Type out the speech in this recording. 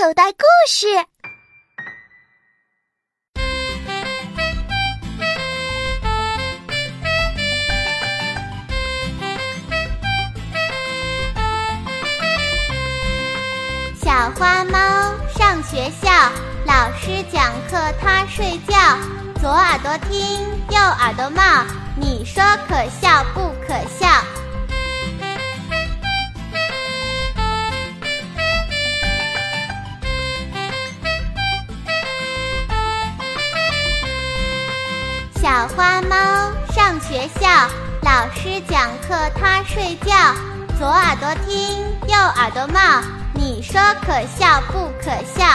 口袋故事。小花猫上学校，老师讲课它睡觉，左耳朵听，右耳朵冒，你说可笑不可笑？小花猫上学校，老师讲课它睡觉，左耳朵听，右耳朵冒，你说可笑不可笑？